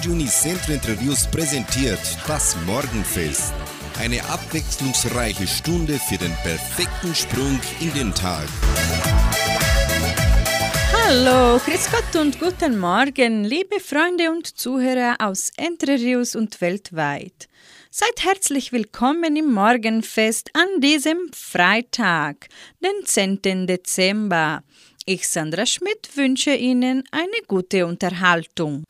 Radio Unicentro Interviews präsentiert das Morgenfest. Eine abwechslungsreiche Stunde für den perfekten Sprung in den Tag. Hallo, Chris Gott und guten Morgen, liebe Freunde und Zuhörer aus Entre Rios und weltweit. Seid herzlich willkommen im Morgenfest an diesem Freitag, den 10. Dezember. Ich, Sandra Schmidt, wünsche Ihnen eine gute Unterhaltung.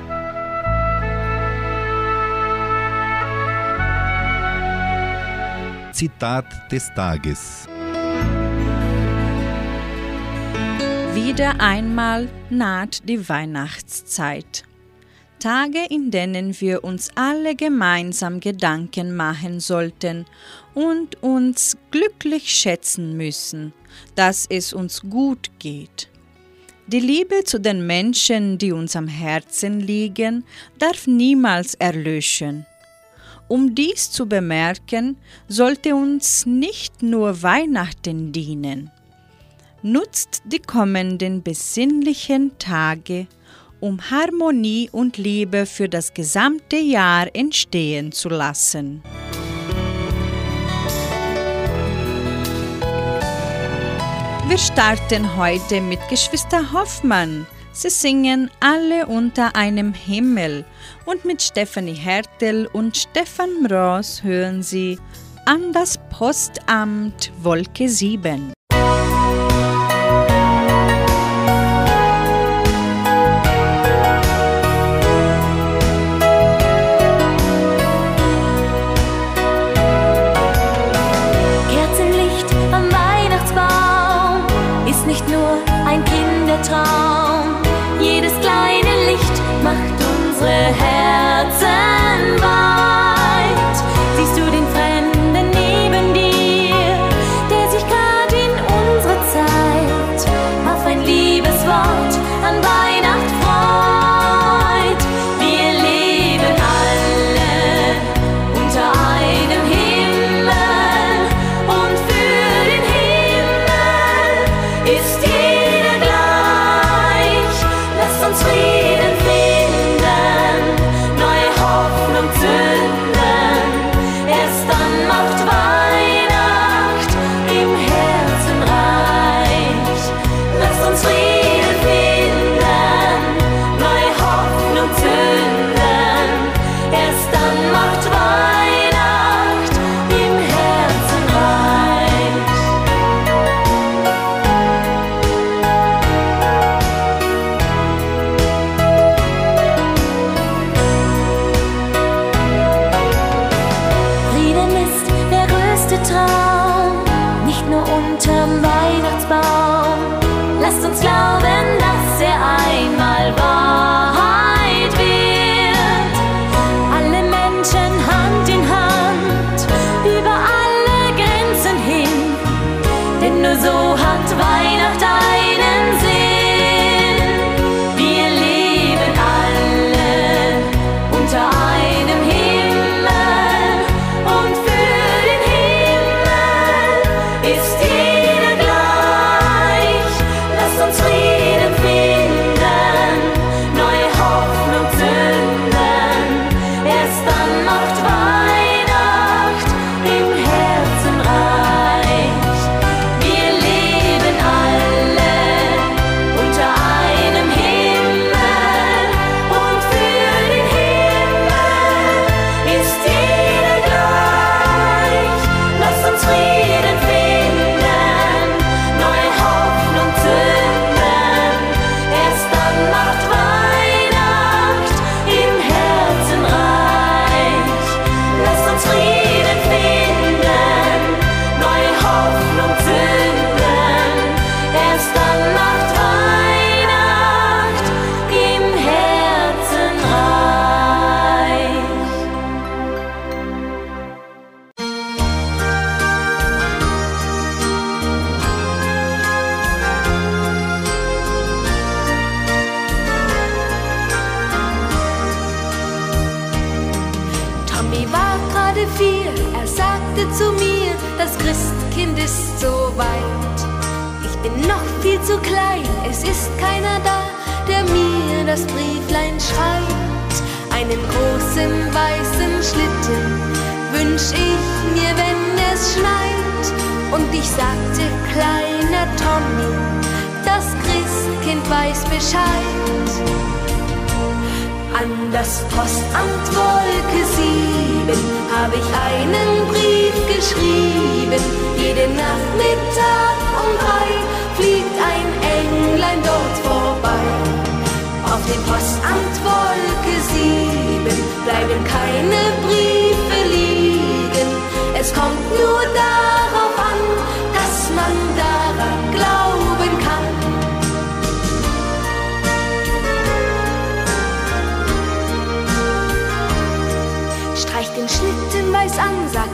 Zitat des Tages. Wieder einmal naht die Weihnachtszeit. Tage, in denen wir uns alle gemeinsam Gedanken machen sollten und uns glücklich schätzen müssen, dass es uns gut geht. Die Liebe zu den Menschen, die uns am Herzen liegen, darf niemals erlöschen. Um dies zu bemerken, sollte uns nicht nur Weihnachten dienen. Nutzt die kommenden besinnlichen Tage, um Harmonie und Liebe für das gesamte Jahr entstehen zu lassen. Wir starten heute mit Geschwister Hoffmann. Sie singen alle unter einem Himmel und mit Stefanie Hertel und Stefan Mross hören Sie an das Postamt Wolke 7.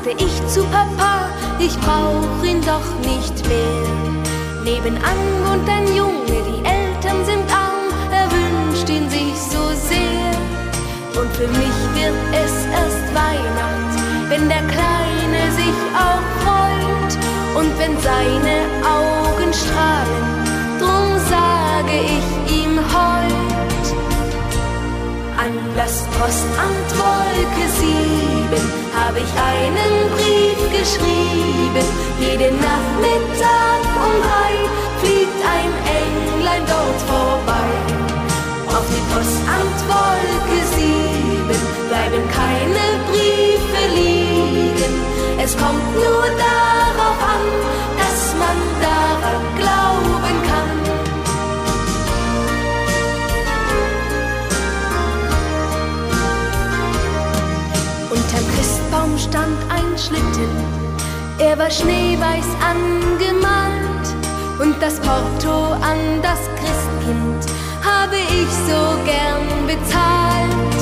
sagte ich zu Papa, ich brauch ihn doch nicht mehr. Nebenan wohnt ein Junge, die Eltern sind arm, er wünscht ihn sich so sehr. Und für mich wird es erst Weihnacht, wenn der Kleine sich auch freut und wenn seine Augen strahlen. Drum sage ich ihm heut an das Postamt Wolke 7 habe ich einen Brief geschrieben. Jeden Nachmittag um drei fliegt ein Englein dort vorbei. Auf dem Postamt Wolke 7 bleiben keine Briefe liegen. Es kommt nur darauf an, dass man daran glauben stand ein Schlitten, er war schneeweiß angemalt und das Porto an das Christkind habe ich so gern bezahlt.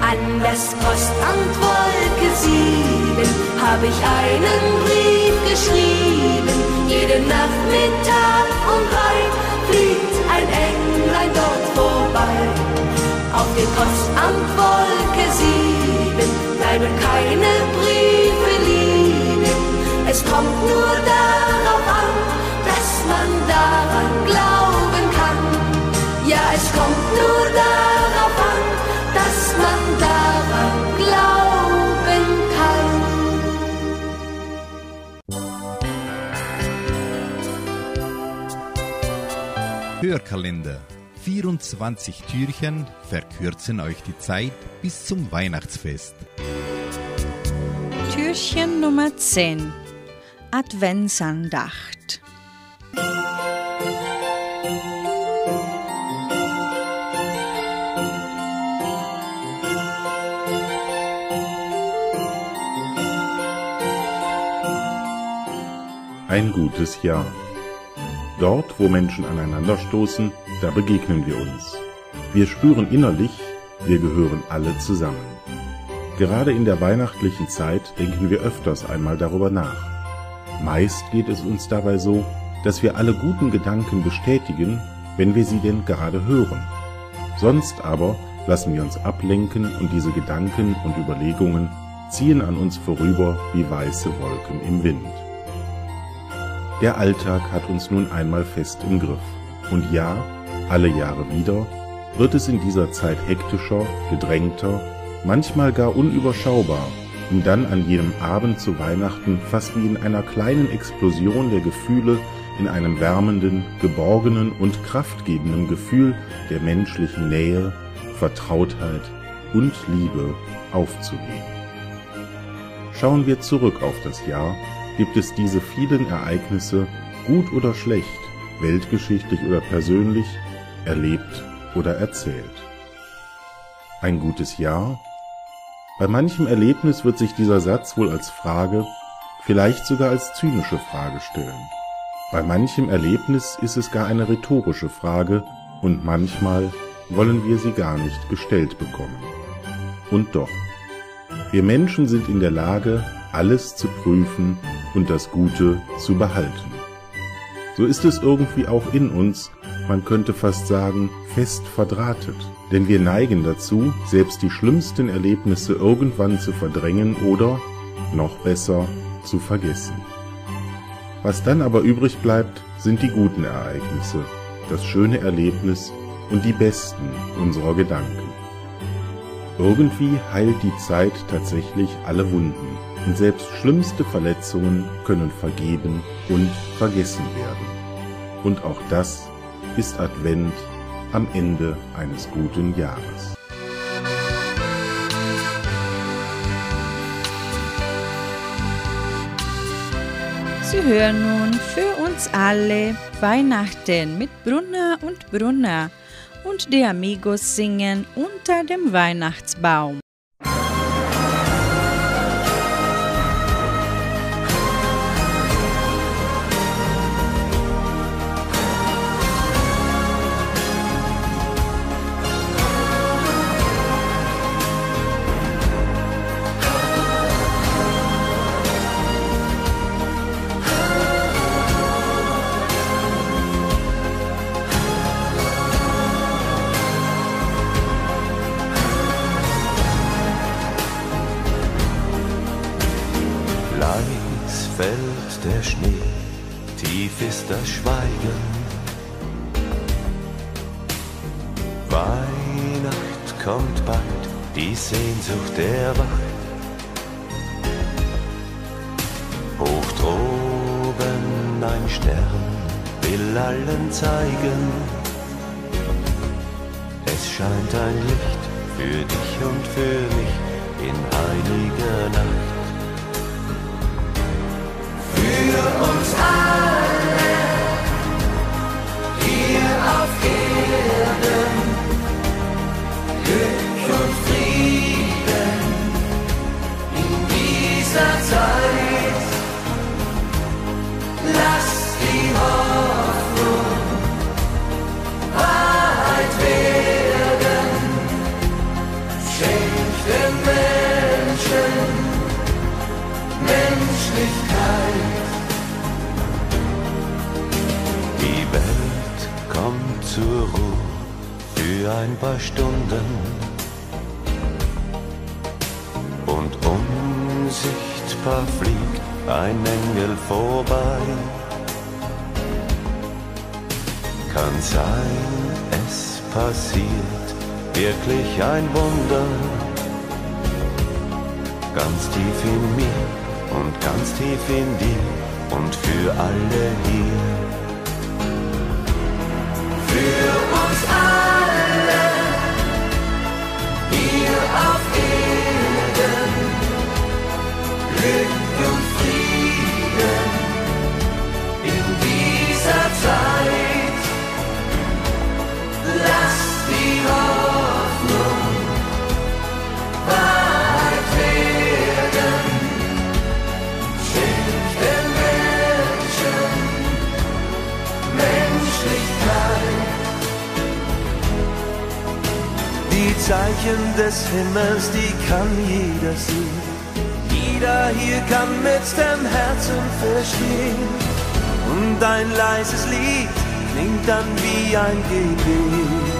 An das Postamt Wolke 7 habe ich einen Brief geschrieben. Jeden Nachmittag um drei fliegt Hörkalender. 24 Türchen verkürzen euch die Zeit bis zum Weihnachtsfest. Türchen Nummer 10 Adventsandacht Ein gutes Jahr. Dort, wo Menschen aneinanderstoßen, da begegnen wir uns. Wir spüren innerlich, wir gehören alle zusammen. Gerade in der weihnachtlichen Zeit denken wir öfters einmal darüber nach. Meist geht es uns dabei so, dass wir alle guten Gedanken bestätigen, wenn wir sie denn gerade hören. Sonst aber lassen wir uns ablenken und diese Gedanken und Überlegungen ziehen an uns vorüber wie weiße Wolken im Wind. Der Alltag hat uns nun einmal fest im Griff. Und ja, alle Jahre wieder wird es in dieser Zeit hektischer, gedrängter, manchmal gar unüberschaubar, um dann an jenem Abend zu Weihnachten fast wie in einer kleinen Explosion der Gefühle in einem wärmenden, geborgenen und kraftgebenden Gefühl der menschlichen Nähe, Vertrautheit und Liebe aufzugehen. Schauen wir zurück auf das Jahr, gibt es diese vielen Ereignisse, gut oder schlecht, weltgeschichtlich oder persönlich, erlebt oder erzählt. Ein gutes Jahr? Bei manchem Erlebnis wird sich dieser Satz wohl als Frage, vielleicht sogar als zynische Frage stellen. Bei manchem Erlebnis ist es gar eine rhetorische Frage und manchmal wollen wir sie gar nicht gestellt bekommen. Und doch, wir Menschen sind in der Lage, alles zu prüfen und das Gute zu behalten. So ist es irgendwie auch in uns, man könnte fast sagen, fest verdrahtet. Denn wir neigen dazu, selbst die schlimmsten Erlebnisse irgendwann zu verdrängen oder, noch besser, zu vergessen. Was dann aber übrig bleibt, sind die guten Ereignisse, das schöne Erlebnis und die besten unserer Gedanken. Irgendwie heilt die Zeit tatsächlich alle Wunden und selbst schlimmste Verletzungen können vergeben und vergessen werden. Und auch das ist Advent am Ende eines guten Jahres. Sie hören nun für uns alle Weihnachten mit Brunner und Brunner und die Amigos singen unter dem Weihnachtsbaum. Sehnsucht erwacht. Hoch droben ein Stern will allen zeigen, es scheint ein Licht für dich und für mich in heiliger Nacht. Für uns alle ein paar Stunden unsichtbar fliegt ein Engel vorbei. Kann sein, es passiert wirklich ein Wunder. Ganz tief in mir und ganz tief in dir und für alle hier. Zeichen des Himmels, die kann jeder sehen jeder hier kann mit dem Herzen verstehen. Und ein leises Lied klingt dann wie ein Gebet.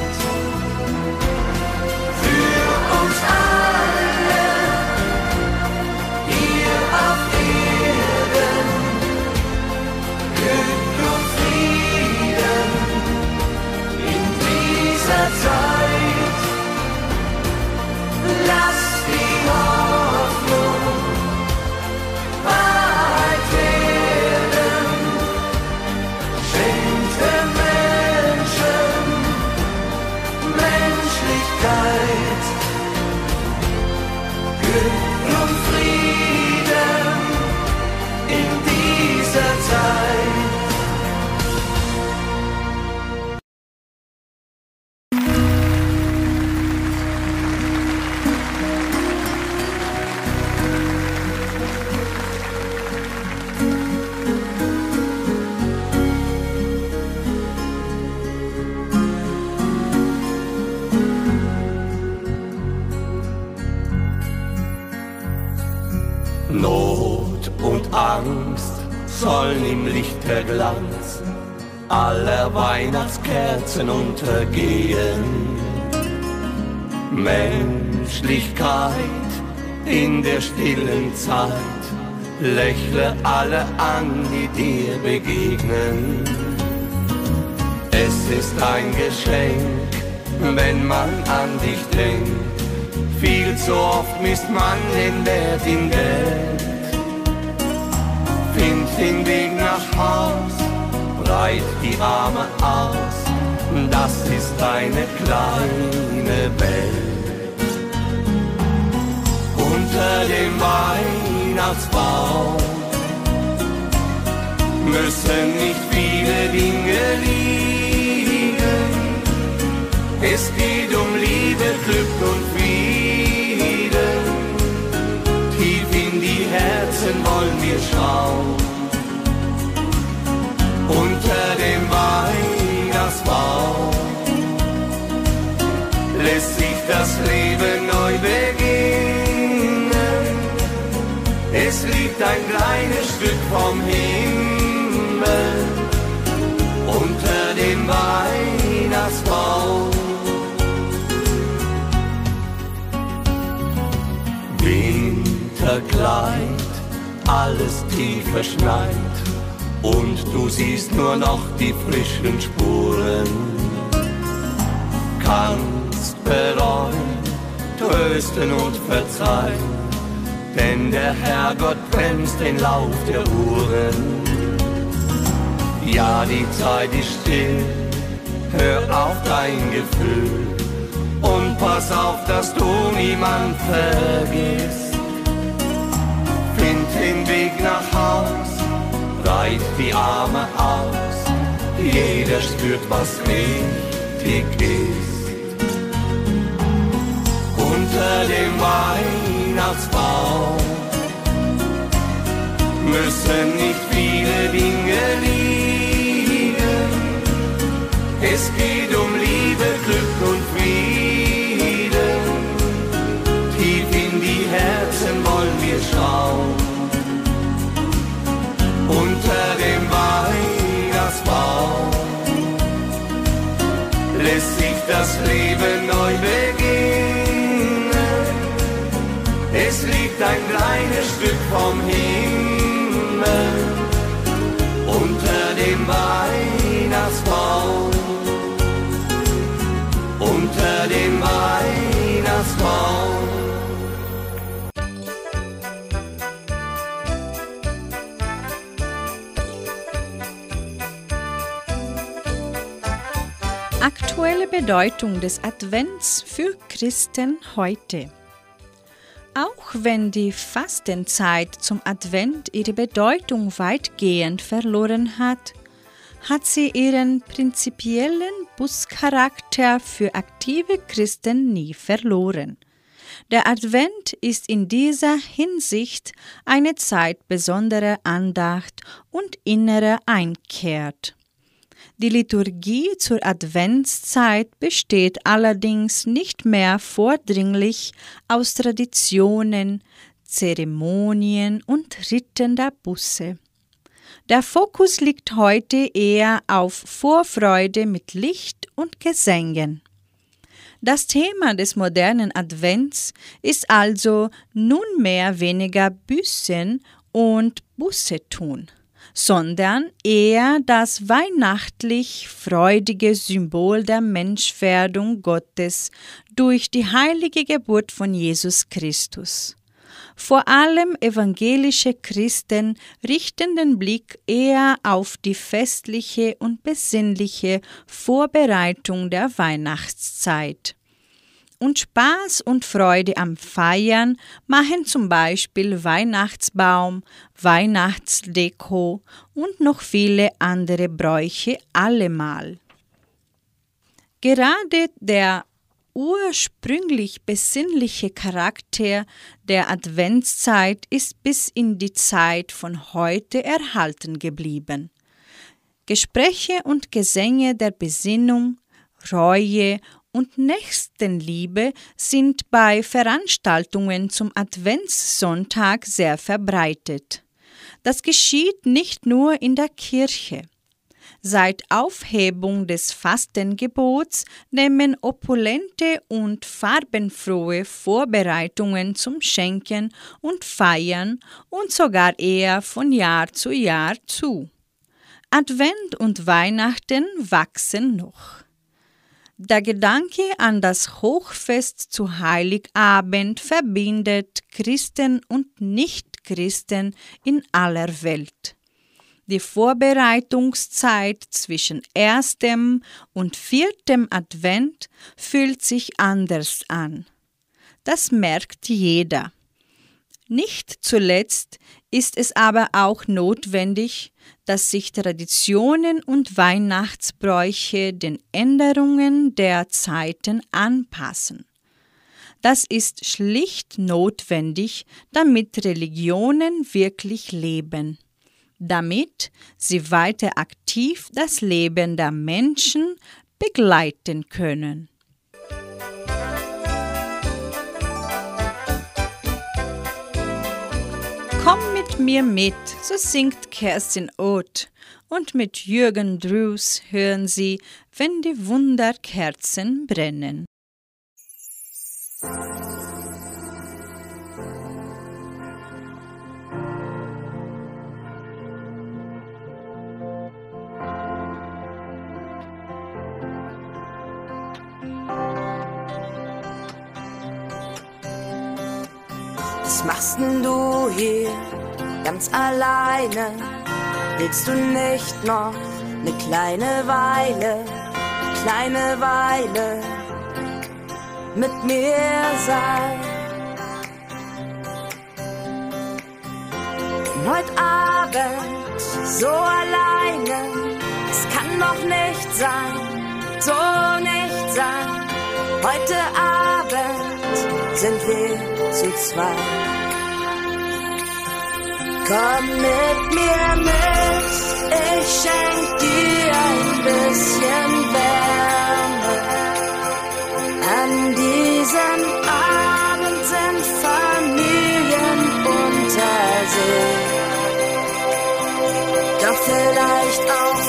Sollen im Lichterglanz aller Weihnachtskerzen untergehen. Menschlichkeit in der stillen Zeit, lächle alle an, die dir begegnen. Es ist ein Geschenk, wenn man an dich denkt, Viel zu oft misst man den Wert in Geld. Find den Weg nach Haus, breit die Arme aus, das ist eine kleine Welt. Unter dem Weihnachtsbaum müssen nicht viele Dinge liegen. Es geht um Liebe, Glück und schauen. Unter dem Weihnachtsbaum lässt sich das Leben neu beginnen. Es liegt ein kleines Stück vom Himmel unter dem Weihnachtsbaum. Winterkleid, alles tief verschneit und du siehst nur noch die frischen Spuren. Kannst bereuen, trösten und verzeihen, denn der Herrgott bremst den Lauf der Uhren. Ja, die Zeit ist still, hör auf dein Gefühl und pass auf, dass du niemand vergisst. Den Weg nach Haus, breit die Arme aus, jeder spürt, was richtig ist. Unter dem Weihnachtsbaum müssen nicht viele Dinge liegen. Es geht das Leben neu beginnen. Es liegt ein kleines Stück vom Himmel unter dem Weihnachtsbaum. Unter dem Aktuelle Bedeutung des Advents für Christen heute. Auch wenn die Fastenzeit zum Advent ihre Bedeutung weitgehend verloren hat, hat sie ihren prinzipiellen Buscharakter für aktive Christen nie verloren. Der Advent ist in dieser Hinsicht eine Zeit besonderer Andacht und innerer Einkehr. Die Liturgie zur Adventszeit besteht allerdings nicht mehr vordringlich aus Traditionen, Zeremonien und Riten der Busse. Der Fokus liegt heute eher auf Vorfreude mit Licht und Gesängen. Das Thema des modernen Advents ist also nunmehr weniger Büssen und Busse tun sondern eher das weihnachtlich freudige Symbol der Menschwerdung Gottes durch die heilige Geburt von Jesus Christus. Vor allem evangelische Christen richten den Blick eher auf die festliche und besinnliche Vorbereitung der Weihnachtszeit und Spaß und Freude am Feiern machen zum Beispiel Weihnachtsbaum, Weihnachtsdeko und noch viele andere Bräuche allemal. Gerade der ursprünglich besinnliche Charakter der Adventszeit ist bis in die Zeit von heute erhalten geblieben. Gespräche und Gesänge der Besinnung, Reue und Nächstenliebe sind bei Veranstaltungen zum Adventssonntag sehr verbreitet. Das geschieht nicht nur in der Kirche. Seit Aufhebung des Fastengebots nehmen opulente und farbenfrohe Vorbereitungen zum Schenken und Feiern und sogar eher von Jahr zu Jahr zu. Advent und Weihnachten wachsen noch. Der Gedanke an das Hochfest zu Heiligabend verbindet Christen und Nichtchristen in aller Welt. Die Vorbereitungszeit zwischen erstem und viertem Advent fühlt sich anders an. Das merkt jeder. Nicht zuletzt ist es aber auch notwendig, dass sich Traditionen und Weihnachtsbräuche den Änderungen der Zeiten anpassen. Das ist schlicht notwendig, damit Religionen wirklich leben, damit sie weiter aktiv das Leben der Menschen begleiten können. Mit mir mit, so singt Kerstin Oth. Und mit Jürgen Drews hören Sie, wenn die Wunderkerzen brennen. Was machst denn du hier ganz alleine? Willst du nicht noch eine kleine Weile, kleine Weile mit mir sein? Denn heute Abend so alleine, es kann doch nicht sein, so nicht sein. Heute Abend sind wir zu zweit. Komm mit mir mit, ich schenk dir ein bisschen Wärme. An diesem Abend sind Familien unter sich. Doch vielleicht auch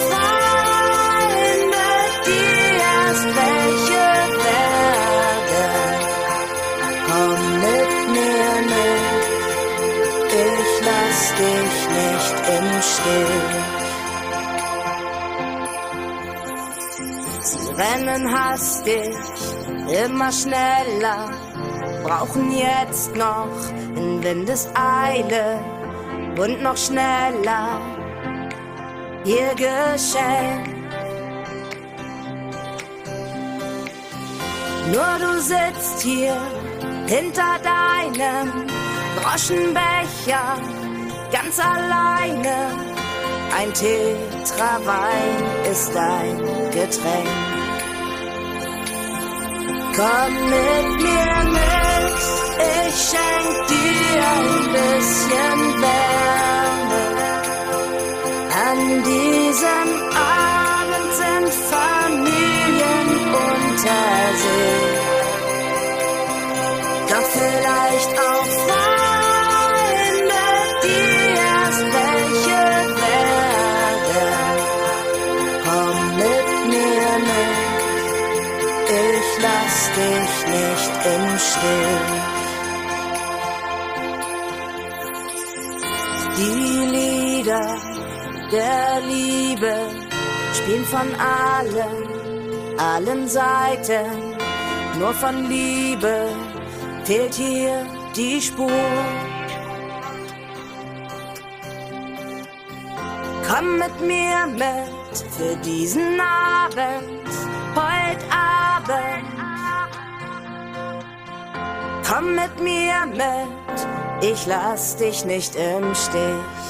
dich nicht im Stich. Sie rennen hastig, immer schneller, brauchen jetzt noch in Windeseile und noch schneller ihr Geschenk. Nur du sitzt hier hinter deinem Groschenbecher ganz alleine. Ein Tetra Wein ist dein Getränk. Komm mit mir mit, ich schenk dir ein bisschen Wärme. An diesem Abend sind Familien unter sich. Doch vielleicht auch Stich. Die Lieder der Liebe spielen von allen, allen Seiten. Nur von Liebe fehlt hier die Spur. Komm mit mir mit für diesen Abend, heute Abend. Komm mit mir mit, ich lass dich nicht im Stich.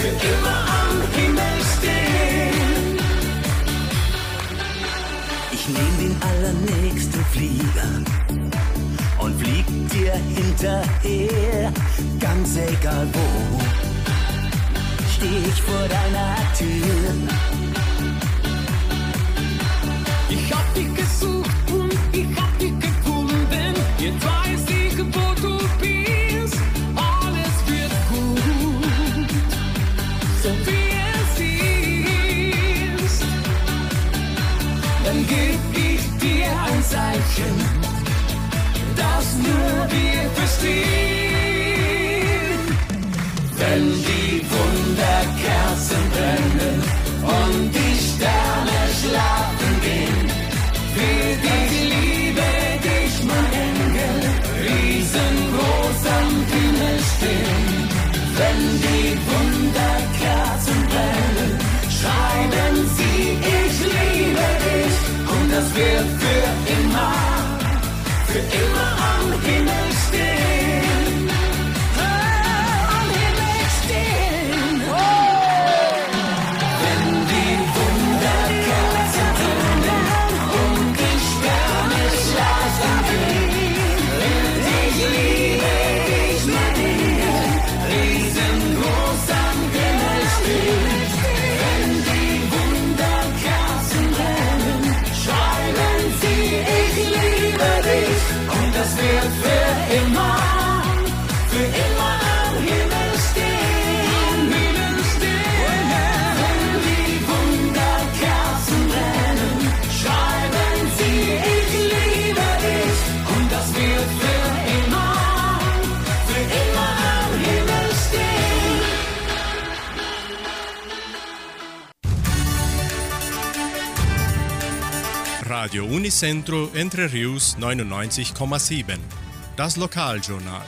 Für immer am Himmel stehen. Ich nehm den allernächsten Flieger und flieg dir hinterher, ganz egal wo. Steh ich vor deiner Tür. Wir Radio Unicentro Entre Rius 99,7. Das Lokaljournal.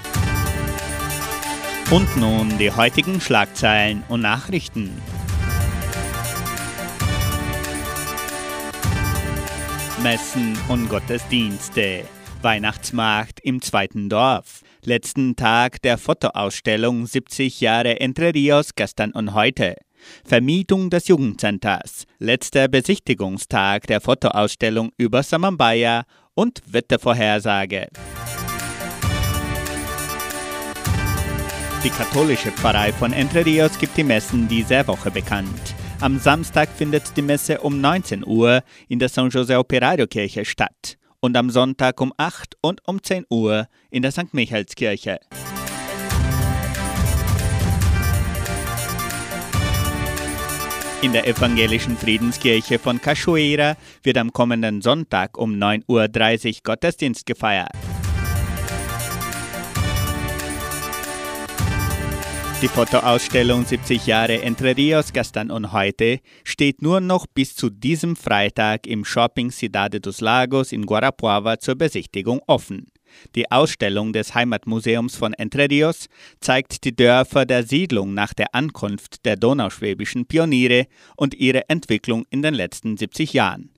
Und nun die heutigen Schlagzeilen und Nachrichten. Messen und Gottesdienste. Weihnachtsmarkt im zweiten Dorf. Letzten Tag der Fotoausstellung 70 Jahre Entre Rios gestern und heute. Vermietung des Jugendcenters. Letzter Besichtigungstag der Fotoausstellung über Samambaya und Wettervorhersage. Die katholische Pfarrei von Entre Rios gibt die Messen dieser Woche bekannt. Am Samstag findet die Messe um 19 Uhr in der San José Operario Kirche statt und am Sonntag um 8 und um 10 Uhr in der St. Michaelskirche. In der evangelischen Friedenskirche von Cachoeira wird am kommenden Sonntag um 9.30 Uhr Gottesdienst gefeiert. Die Fotoausstellung 70 Jahre Entre Rios gestern und heute steht nur noch bis zu diesem Freitag im Shopping Cidade dos Lagos in Guarapuava zur Besichtigung offen. Die Ausstellung des Heimatmuseums von Entre Rios zeigt die Dörfer der Siedlung nach der Ankunft der donauschwäbischen Pioniere und ihre Entwicklung in den letzten 70 Jahren.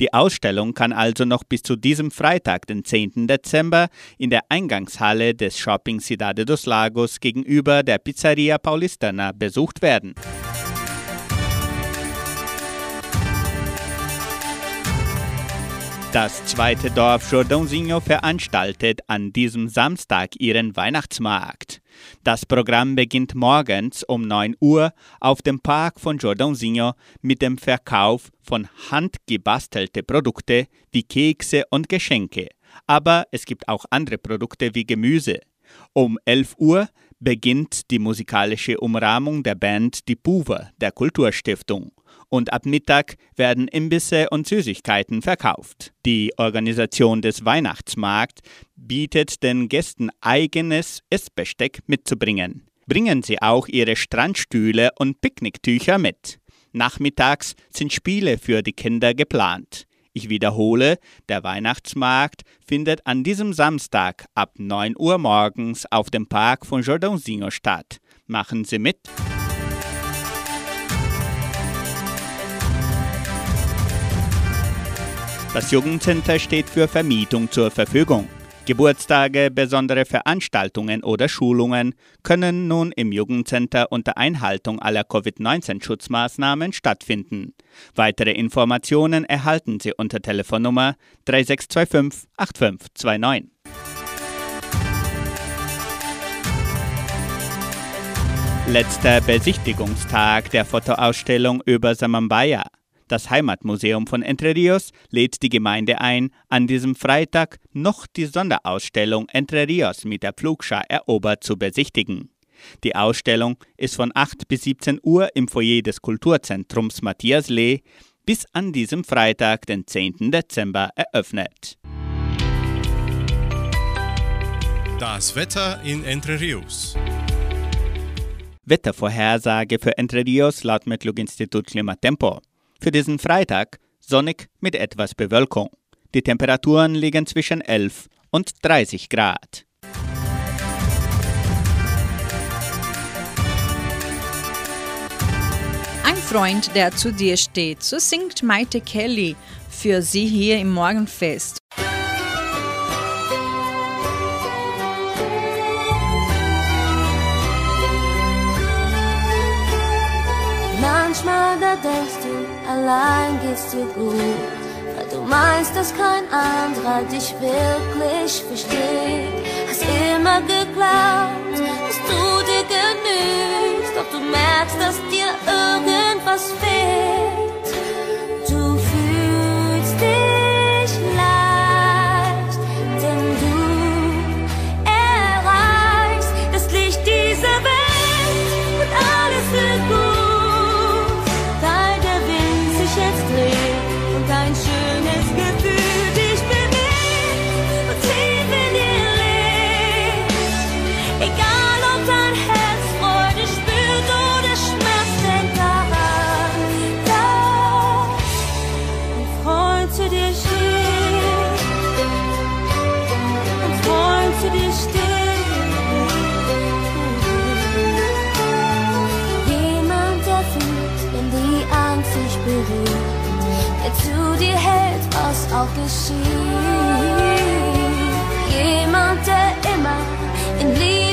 Die Ausstellung kann also noch bis zu diesem Freitag, den 10. Dezember, in der Eingangshalle des Shopping Cidade dos Lagos gegenüber der Pizzeria Paulistana besucht werden. Das zweite Dorf Jordãozinho veranstaltet an diesem Samstag ihren Weihnachtsmarkt. Das Programm beginnt morgens um 9 Uhr auf dem Park von Jordãozinho mit dem Verkauf von handgebastelte Produkte wie Kekse und Geschenke. Aber es gibt auch andere Produkte wie Gemüse. Um 11 Uhr beginnt die musikalische Umrahmung der Band Die Puver der Kulturstiftung und ab Mittag werden Imbisse und Süßigkeiten verkauft. Die Organisation des Weihnachtsmarkts bietet den Gästen eigenes Essbesteck mitzubringen. Bringen Sie auch Ihre Strandstühle und Picknicktücher mit. Nachmittags sind Spiele für die Kinder geplant. Ich wiederhole, der Weihnachtsmarkt findet an diesem Samstag ab 9 Uhr morgens auf dem Park von Jordãozinho statt. Machen Sie mit! Das Jugendcenter steht für Vermietung zur Verfügung. Geburtstage, besondere Veranstaltungen oder Schulungen können nun im Jugendcenter unter Einhaltung aller Covid-19-Schutzmaßnahmen stattfinden. Weitere Informationen erhalten Sie unter Telefonnummer 3625 8529. Letzter Besichtigungstag der Fotoausstellung über Samambaya. Das Heimatmuseum von Entre Rios lädt die Gemeinde ein, an diesem Freitag noch die Sonderausstellung Entre Rios mit der Pflugschar erobert zu besichtigen. Die Ausstellung ist von 8 bis 17 Uhr im Foyer des Kulturzentrums Matthias Lee bis an diesem Freitag, den 10. Dezember, eröffnet. Das Wetter in Entre Rios. Wettervorhersage für Entre Rios laut Metlog-Institut Klimatempo. Für diesen Freitag sonnig mit etwas Bewölkung. Die Temperaturen liegen zwischen 11 und 30 Grad. Ein Freund, der zu dir steht, so singt Maite Kelly für sie hier im Morgenfest. Manchmal da denkst du, allein geht's dir gut, weil du meinst, dass kein anderer dich wirklich versteht. Hast immer geglaubt, dass du dir genügst, doch du merkst, dass dir irgendwas fehlt. Du fühlst dich dich berührt, der zu dir hält, was auch geschieht. Jemand, der immer in Liebe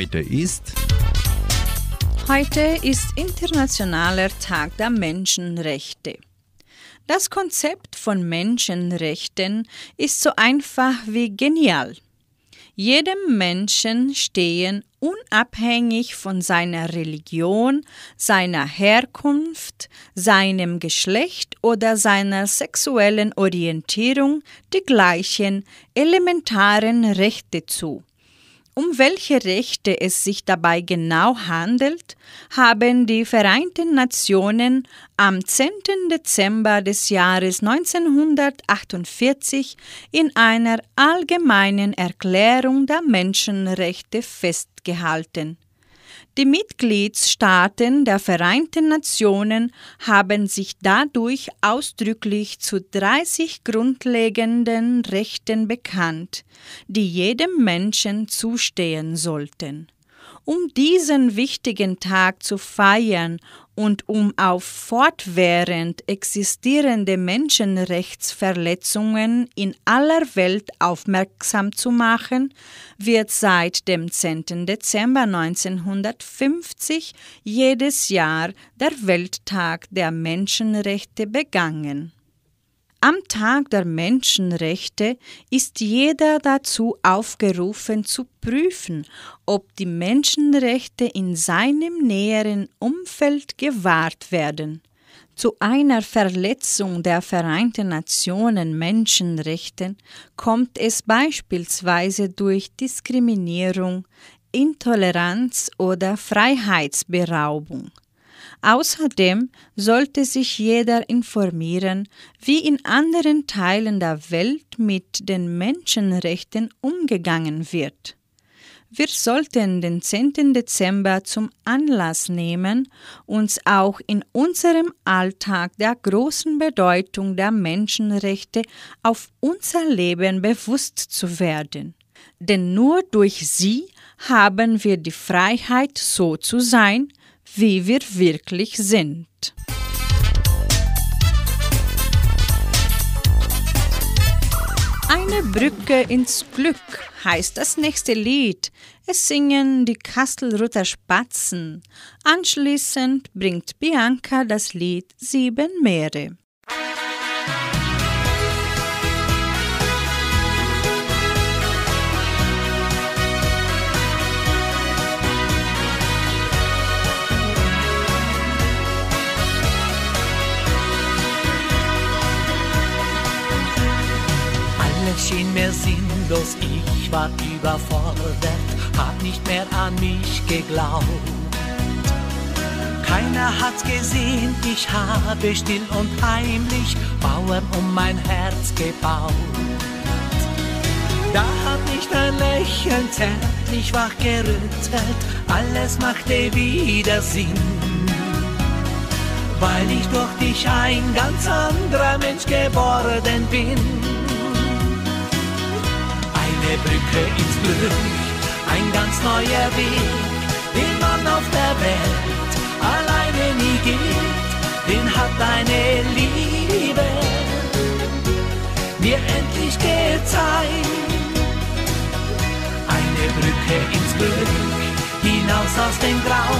Heute ist Heute ist Internationaler Tag der Menschenrechte. Das Konzept von Menschenrechten ist so einfach wie genial. Jedem Menschen stehen unabhängig von seiner Religion, seiner Herkunft, seinem Geschlecht oder seiner sexuellen Orientierung die gleichen elementaren Rechte zu. Um welche Rechte es sich dabei genau handelt, haben die Vereinten Nationen am 10. Dezember des Jahres 1948 in einer allgemeinen Erklärung der Menschenrechte festgehalten. Die Mitgliedstaaten der Vereinten Nationen haben sich dadurch ausdrücklich zu 30 grundlegenden Rechten bekannt, die jedem Menschen zustehen sollten. Um diesen wichtigen Tag zu feiern und um auf fortwährend existierende Menschenrechtsverletzungen in aller Welt aufmerksam zu machen, wird seit dem 10. Dezember 1950 jedes Jahr der Welttag der Menschenrechte begangen. Am Tag der Menschenrechte ist jeder dazu aufgerufen zu prüfen, ob die Menschenrechte in seinem näheren Umfeld gewahrt werden. Zu einer Verletzung der Vereinten Nationen Menschenrechte kommt es beispielsweise durch Diskriminierung, Intoleranz oder Freiheitsberaubung. Außerdem sollte sich jeder informieren, wie in anderen Teilen der Welt mit den Menschenrechten umgegangen wird. Wir sollten den 10. Dezember zum Anlass nehmen, uns auch in unserem Alltag der großen Bedeutung der Menschenrechte auf unser Leben bewusst zu werden. Denn nur durch sie haben wir die Freiheit, so zu sein, wie wir wirklich sind. Eine Brücke ins Glück heißt das nächste Lied. Es singen die Kastelruther Spatzen. Anschließend bringt Bianca das Lied Sieben Meere. Schien mir sinnlos, ich war überfordert, hab nicht mehr an mich geglaubt. Keiner hat's gesehen, ich habe still und heimlich Mauern um mein Herz gebaut. Da hat mich dein Lächeln zärtlich wachgerüttelt, alles machte wieder Sinn. Weil ich durch dich ein ganz anderer Mensch geworden bin Brücke ins Glück, ein ganz neuer Weg, den man auf der Welt alleine nie geht, den hat deine Liebe mir endlich gezeigt. Eine Brücke ins Glück, hinaus aus dem Grau,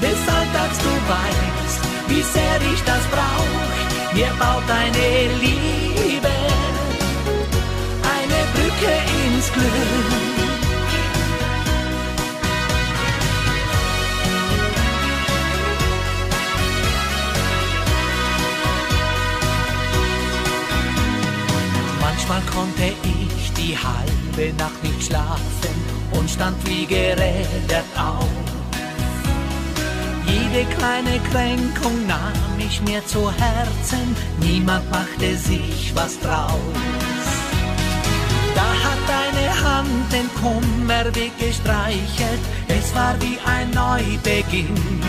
des Alltags du weißt, wie sehr ich das brauch, mir baut deine Liebe Brücke ins Glück. Manchmal konnte ich die halbe Nacht nicht schlafen und stand wie gerädert auf. Jede kleine Kränkung nahm ich mir zu Herzen, niemand machte sich was draus. Da hat deine Hand den Kummer weggestreichelt, es war wie ein Neubeginn.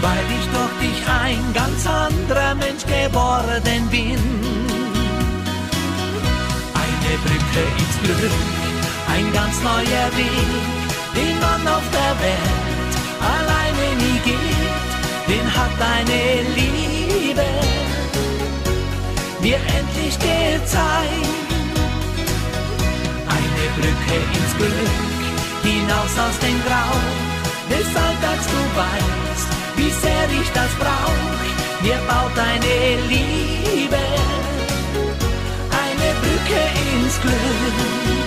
Weil ich durch dich ein ganz anderer Mensch geworden bin. Eine Brücke ins Glück, ein ganz neuer Weg, den man auf der Welt alleine nie geht, den hat deine Liebe mir endlich gezeigt. Eine Brücke ins Glück, hinaus aus dem Grau, des Alltags du weißt, wie sehr ich das brauch, mir baut deine Liebe eine Brücke ins Glück.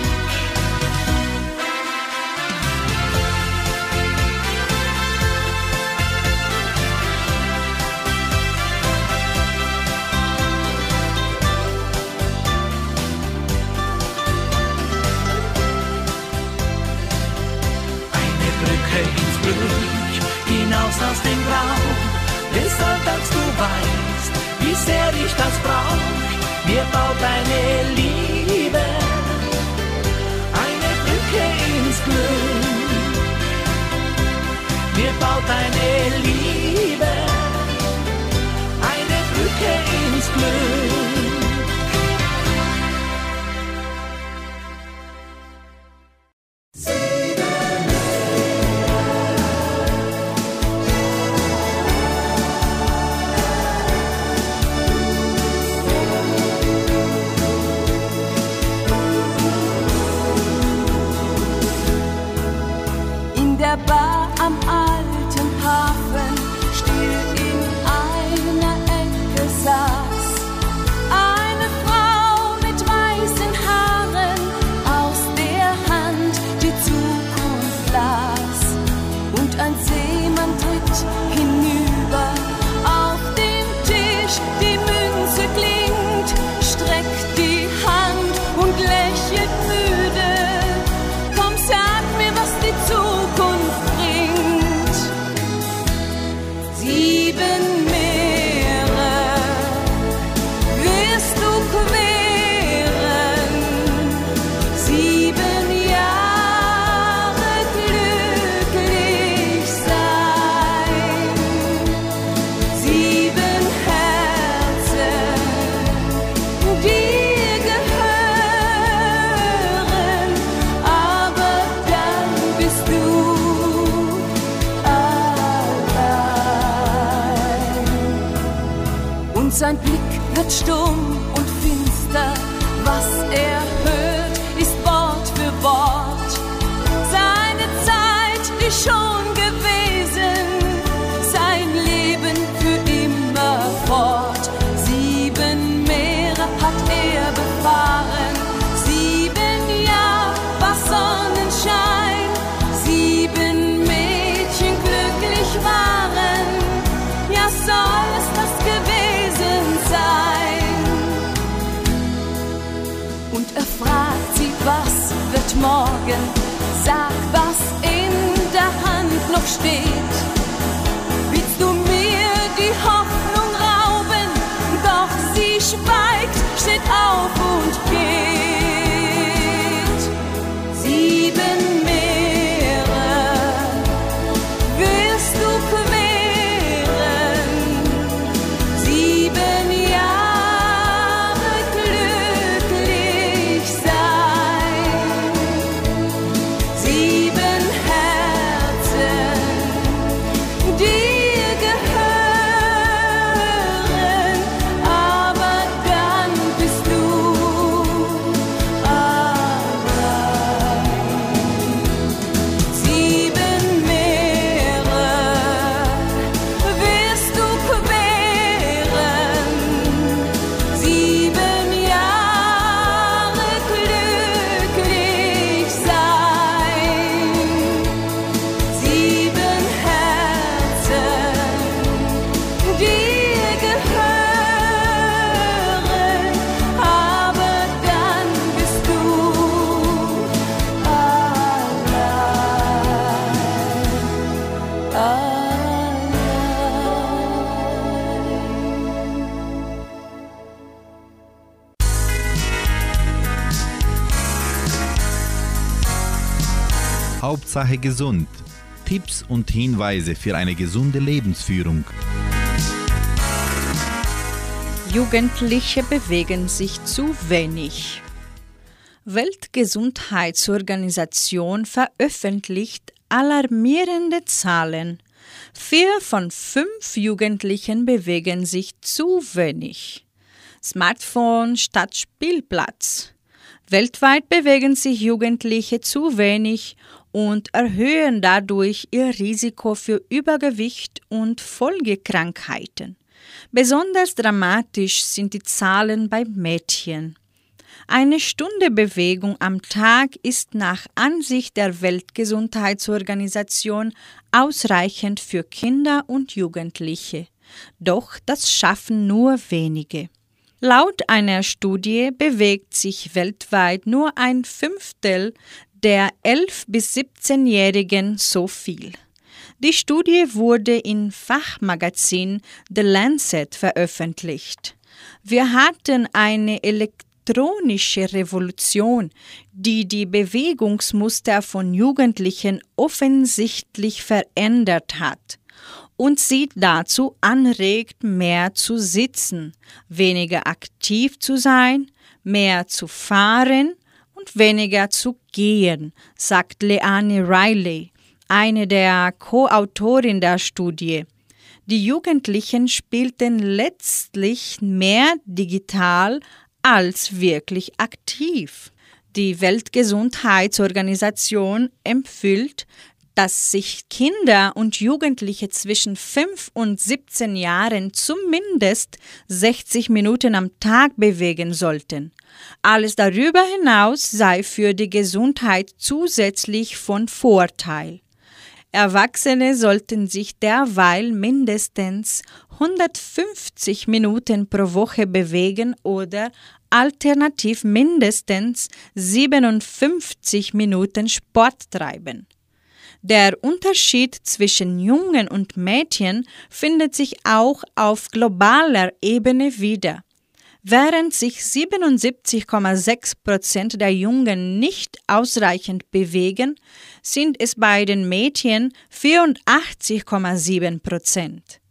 Oh. Hauptsache gesund. Tipps und Hinweise für eine gesunde Lebensführung. Jugendliche bewegen sich zu wenig. Weltgesundheitsorganisation veröffentlicht alarmierende Zahlen. Vier von fünf Jugendlichen bewegen sich zu wenig. Smartphone statt Spielplatz. Weltweit bewegen sich Jugendliche zu wenig und erhöhen dadurch ihr Risiko für Übergewicht und Folgekrankheiten. Besonders dramatisch sind die Zahlen bei Mädchen. Eine Stunde Bewegung am Tag ist nach Ansicht der Weltgesundheitsorganisation ausreichend für Kinder und Jugendliche. Doch das schaffen nur wenige. Laut einer Studie bewegt sich weltweit nur ein Fünftel der 11- bis 17-Jährigen so viel. Die Studie wurde im Fachmagazin The Lancet veröffentlicht. Wir hatten eine elektronische Revolution, die die Bewegungsmuster von Jugendlichen offensichtlich verändert hat und sie dazu anregt, mehr zu sitzen, weniger aktiv zu sein, mehr zu fahren und weniger zu gehen, sagt Leanne Riley, eine der Co-Autorin der Studie. Die Jugendlichen spielten letztlich mehr digital als wirklich aktiv. Die Weltgesundheitsorganisation empfiehlt, dass sich Kinder und Jugendliche zwischen 5 und 17 Jahren zumindest 60 Minuten am Tag bewegen sollten. Alles darüber hinaus sei für die Gesundheit zusätzlich von Vorteil. Erwachsene sollten sich derweil mindestens 150 Minuten pro Woche bewegen oder alternativ mindestens 57 Minuten Sport treiben. Der Unterschied zwischen Jungen und Mädchen findet sich auch auf globaler Ebene wieder. Während sich 77,6 Prozent der Jungen nicht ausreichend bewegen, sind es bei den Mädchen 84,7 Prozent.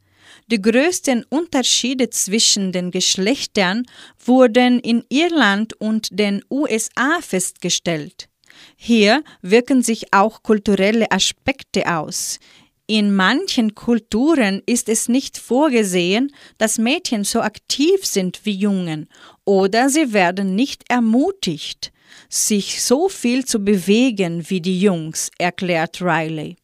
Die größten Unterschiede zwischen den Geschlechtern wurden in Irland und den USA festgestellt. Hier wirken sich auch kulturelle Aspekte aus. In manchen Kulturen ist es nicht vorgesehen, dass Mädchen so aktiv sind wie Jungen oder sie werden nicht ermutigt, sich so viel zu bewegen wie die Jungs, erklärt Riley.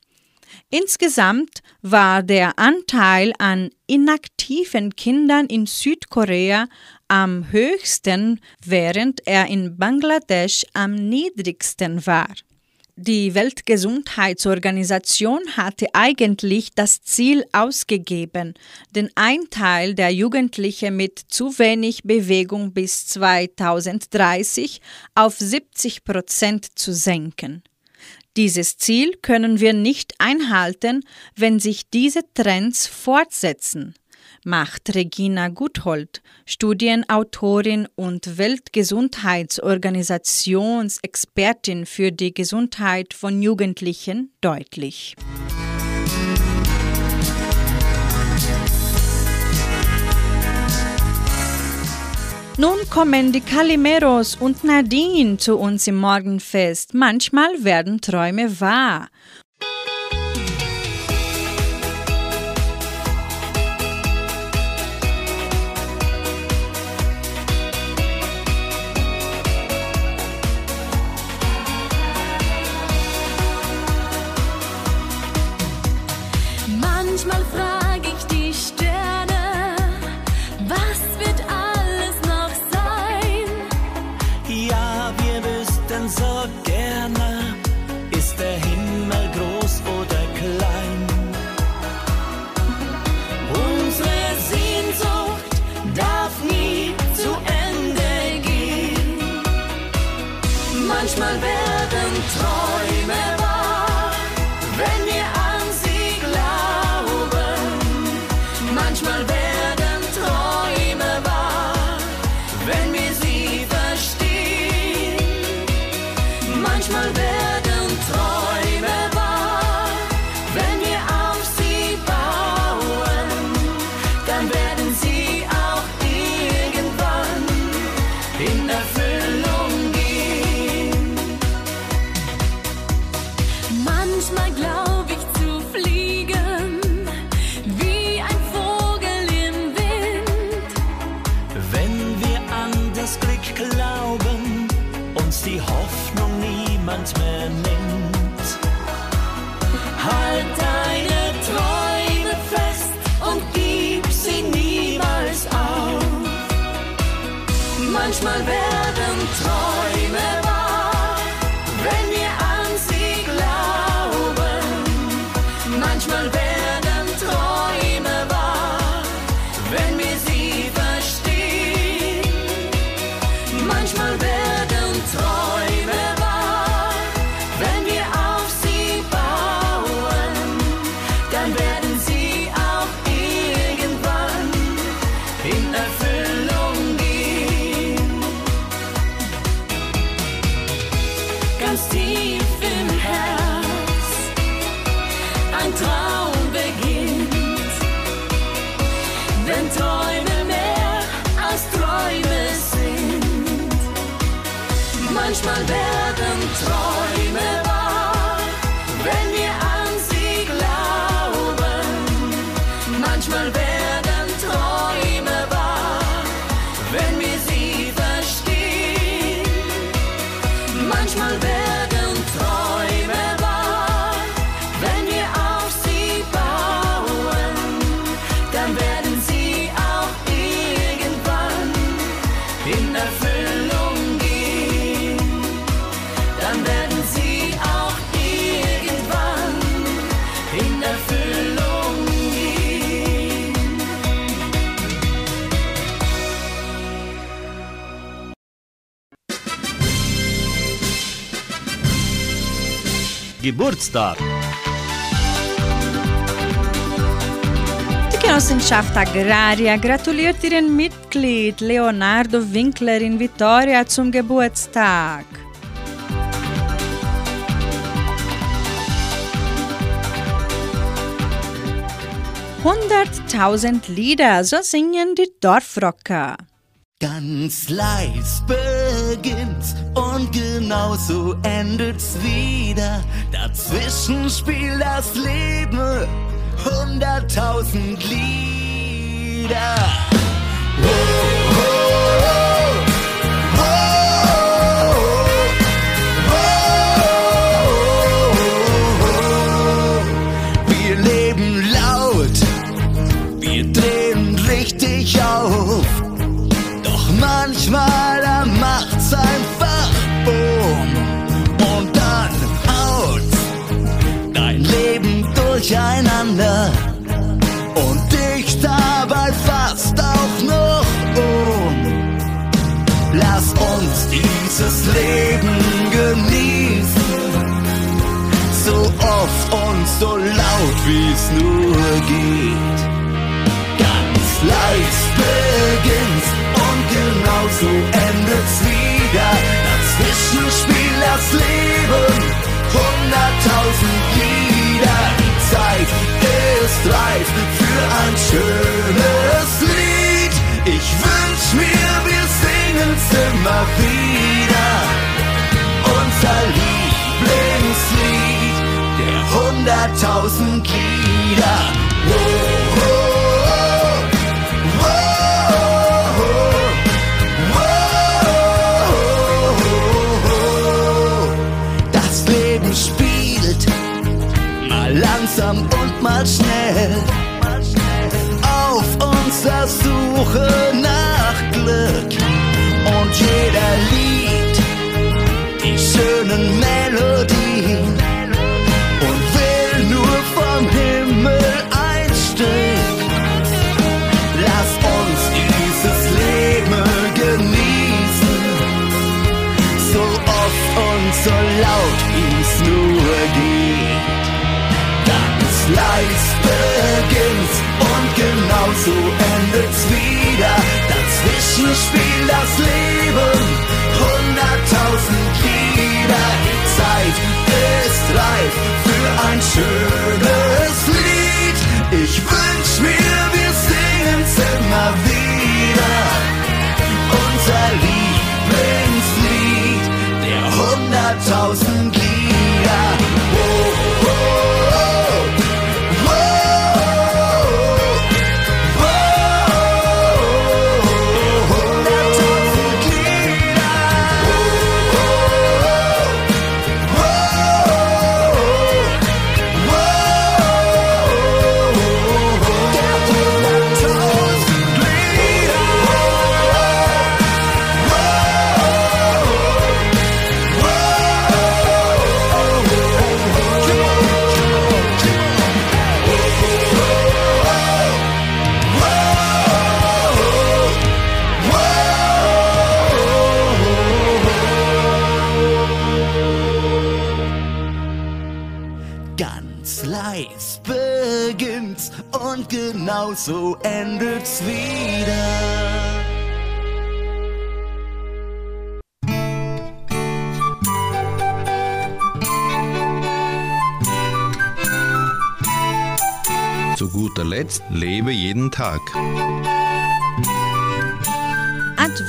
Insgesamt war der Anteil an inaktiven Kindern in Südkorea am höchsten, während er in Bangladesch am niedrigsten war. Die Weltgesundheitsorganisation hatte eigentlich das Ziel ausgegeben, den Einteil der Jugendlichen mit zu wenig Bewegung bis 2030 auf 70 Prozent zu senken. Dieses Ziel können wir nicht einhalten, wenn sich diese Trends fortsetzen macht Regina Guthold, Studienautorin und Weltgesundheitsorganisationsexpertin für die Gesundheit von Jugendlichen, deutlich. Nun kommen die Calimeros und Nadine zu uns im Morgenfest. Manchmal werden Träume wahr. Manchmal Manchmal werden Geburtstag. Die Genossenschaft Agraria gratuliert ihren Mitglied Leonardo Winkler in Vitoria zum Geburtstag. Hunderttausend Lieder, so singen die Dorfrocker. Ganz leis beginnt's und genauso endet's wieder. Dazwischen spielt das Leben hunderttausend Lieder. Oh, oh, dieses Leben genießen, so oft und so laut wie's nur geht. Ganz leis beginnt's und genauso endet's wieder. Dazwischen spielt das Leben hunderttausend Lieder. Die Zeit ist reif für ein schönes Lied. Ich wünsch mir, wir singen's immer wieder. Unser Lieblingslied der hunderttausend Lieder. Das Leben spielt mal langsam und mal schnell auf unserer Suche nach Glück und jeder liebt schönen Melodien und will nur vom Himmel ein Stück. Lass uns dieses Leben genießen, so oft und so laut wie's nur geht. Ganz leis beginnt's und genauso endet's wieder. Dazwischen spielt das Leben reif für ein schönes Lied. Ich wünsch mir, wir singen's immer wieder. Unser Lieblingslied der hunderttausend Lieder.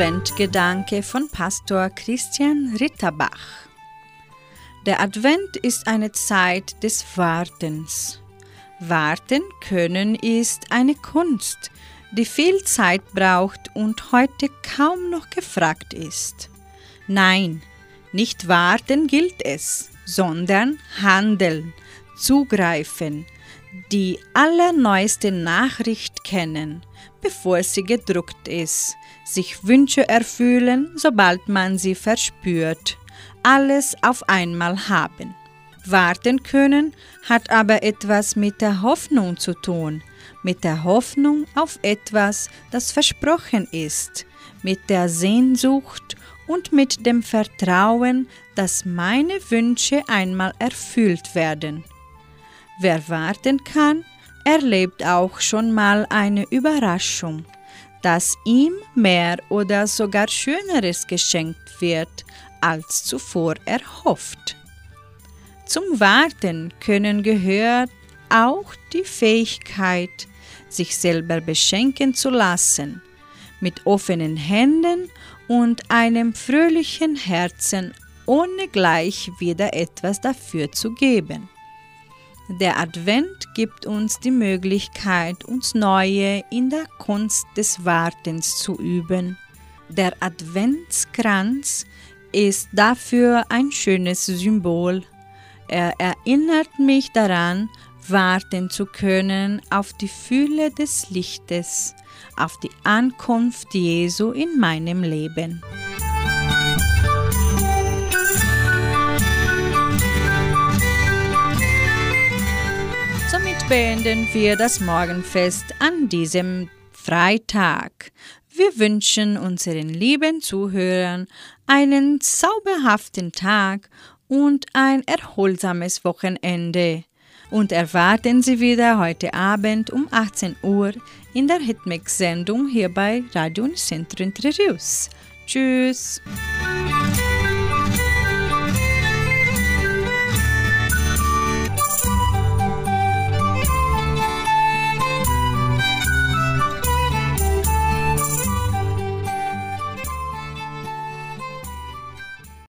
Adventgedanke von Pastor Christian Ritterbach. Der Advent ist eine Zeit des Wartens. Warten können ist eine Kunst, die viel Zeit braucht und heute kaum noch gefragt ist. Nein, nicht warten gilt es, sondern handeln, zugreifen, die allerneueste Nachricht kennen, bevor sie gedruckt ist, sich Wünsche erfüllen, sobald man sie verspürt, alles auf einmal haben. Warten können hat aber etwas mit der Hoffnung zu tun, mit der Hoffnung auf etwas, das versprochen ist, mit der Sehnsucht und mit dem Vertrauen, dass meine Wünsche einmal erfüllt werden. Wer warten kann, erlebt auch schon mal eine Überraschung, dass ihm mehr oder sogar Schöneres geschenkt wird, als zuvor erhofft. Zum Warten können gehört auch die Fähigkeit, sich selber beschenken zu lassen, mit offenen Händen und einem fröhlichen Herzen, ohne gleich wieder etwas dafür zu geben. Der Advent gibt uns die Möglichkeit, uns neue in der Kunst des Wartens zu üben. Der Adventskranz ist dafür ein schönes Symbol. Er erinnert mich daran, warten zu können auf die Fülle des Lichtes, auf die Ankunft Jesu in meinem Leben. Beenden wir das Morgenfest an diesem Freitag. Wir wünschen unseren lieben Zuhörern einen zauberhaften Tag und ein erholsames Wochenende. Und erwarten Sie wieder heute Abend um 18 Uhr in der Hitmix-Sendung hier bei Radio Unicentro Entre. Tschüss!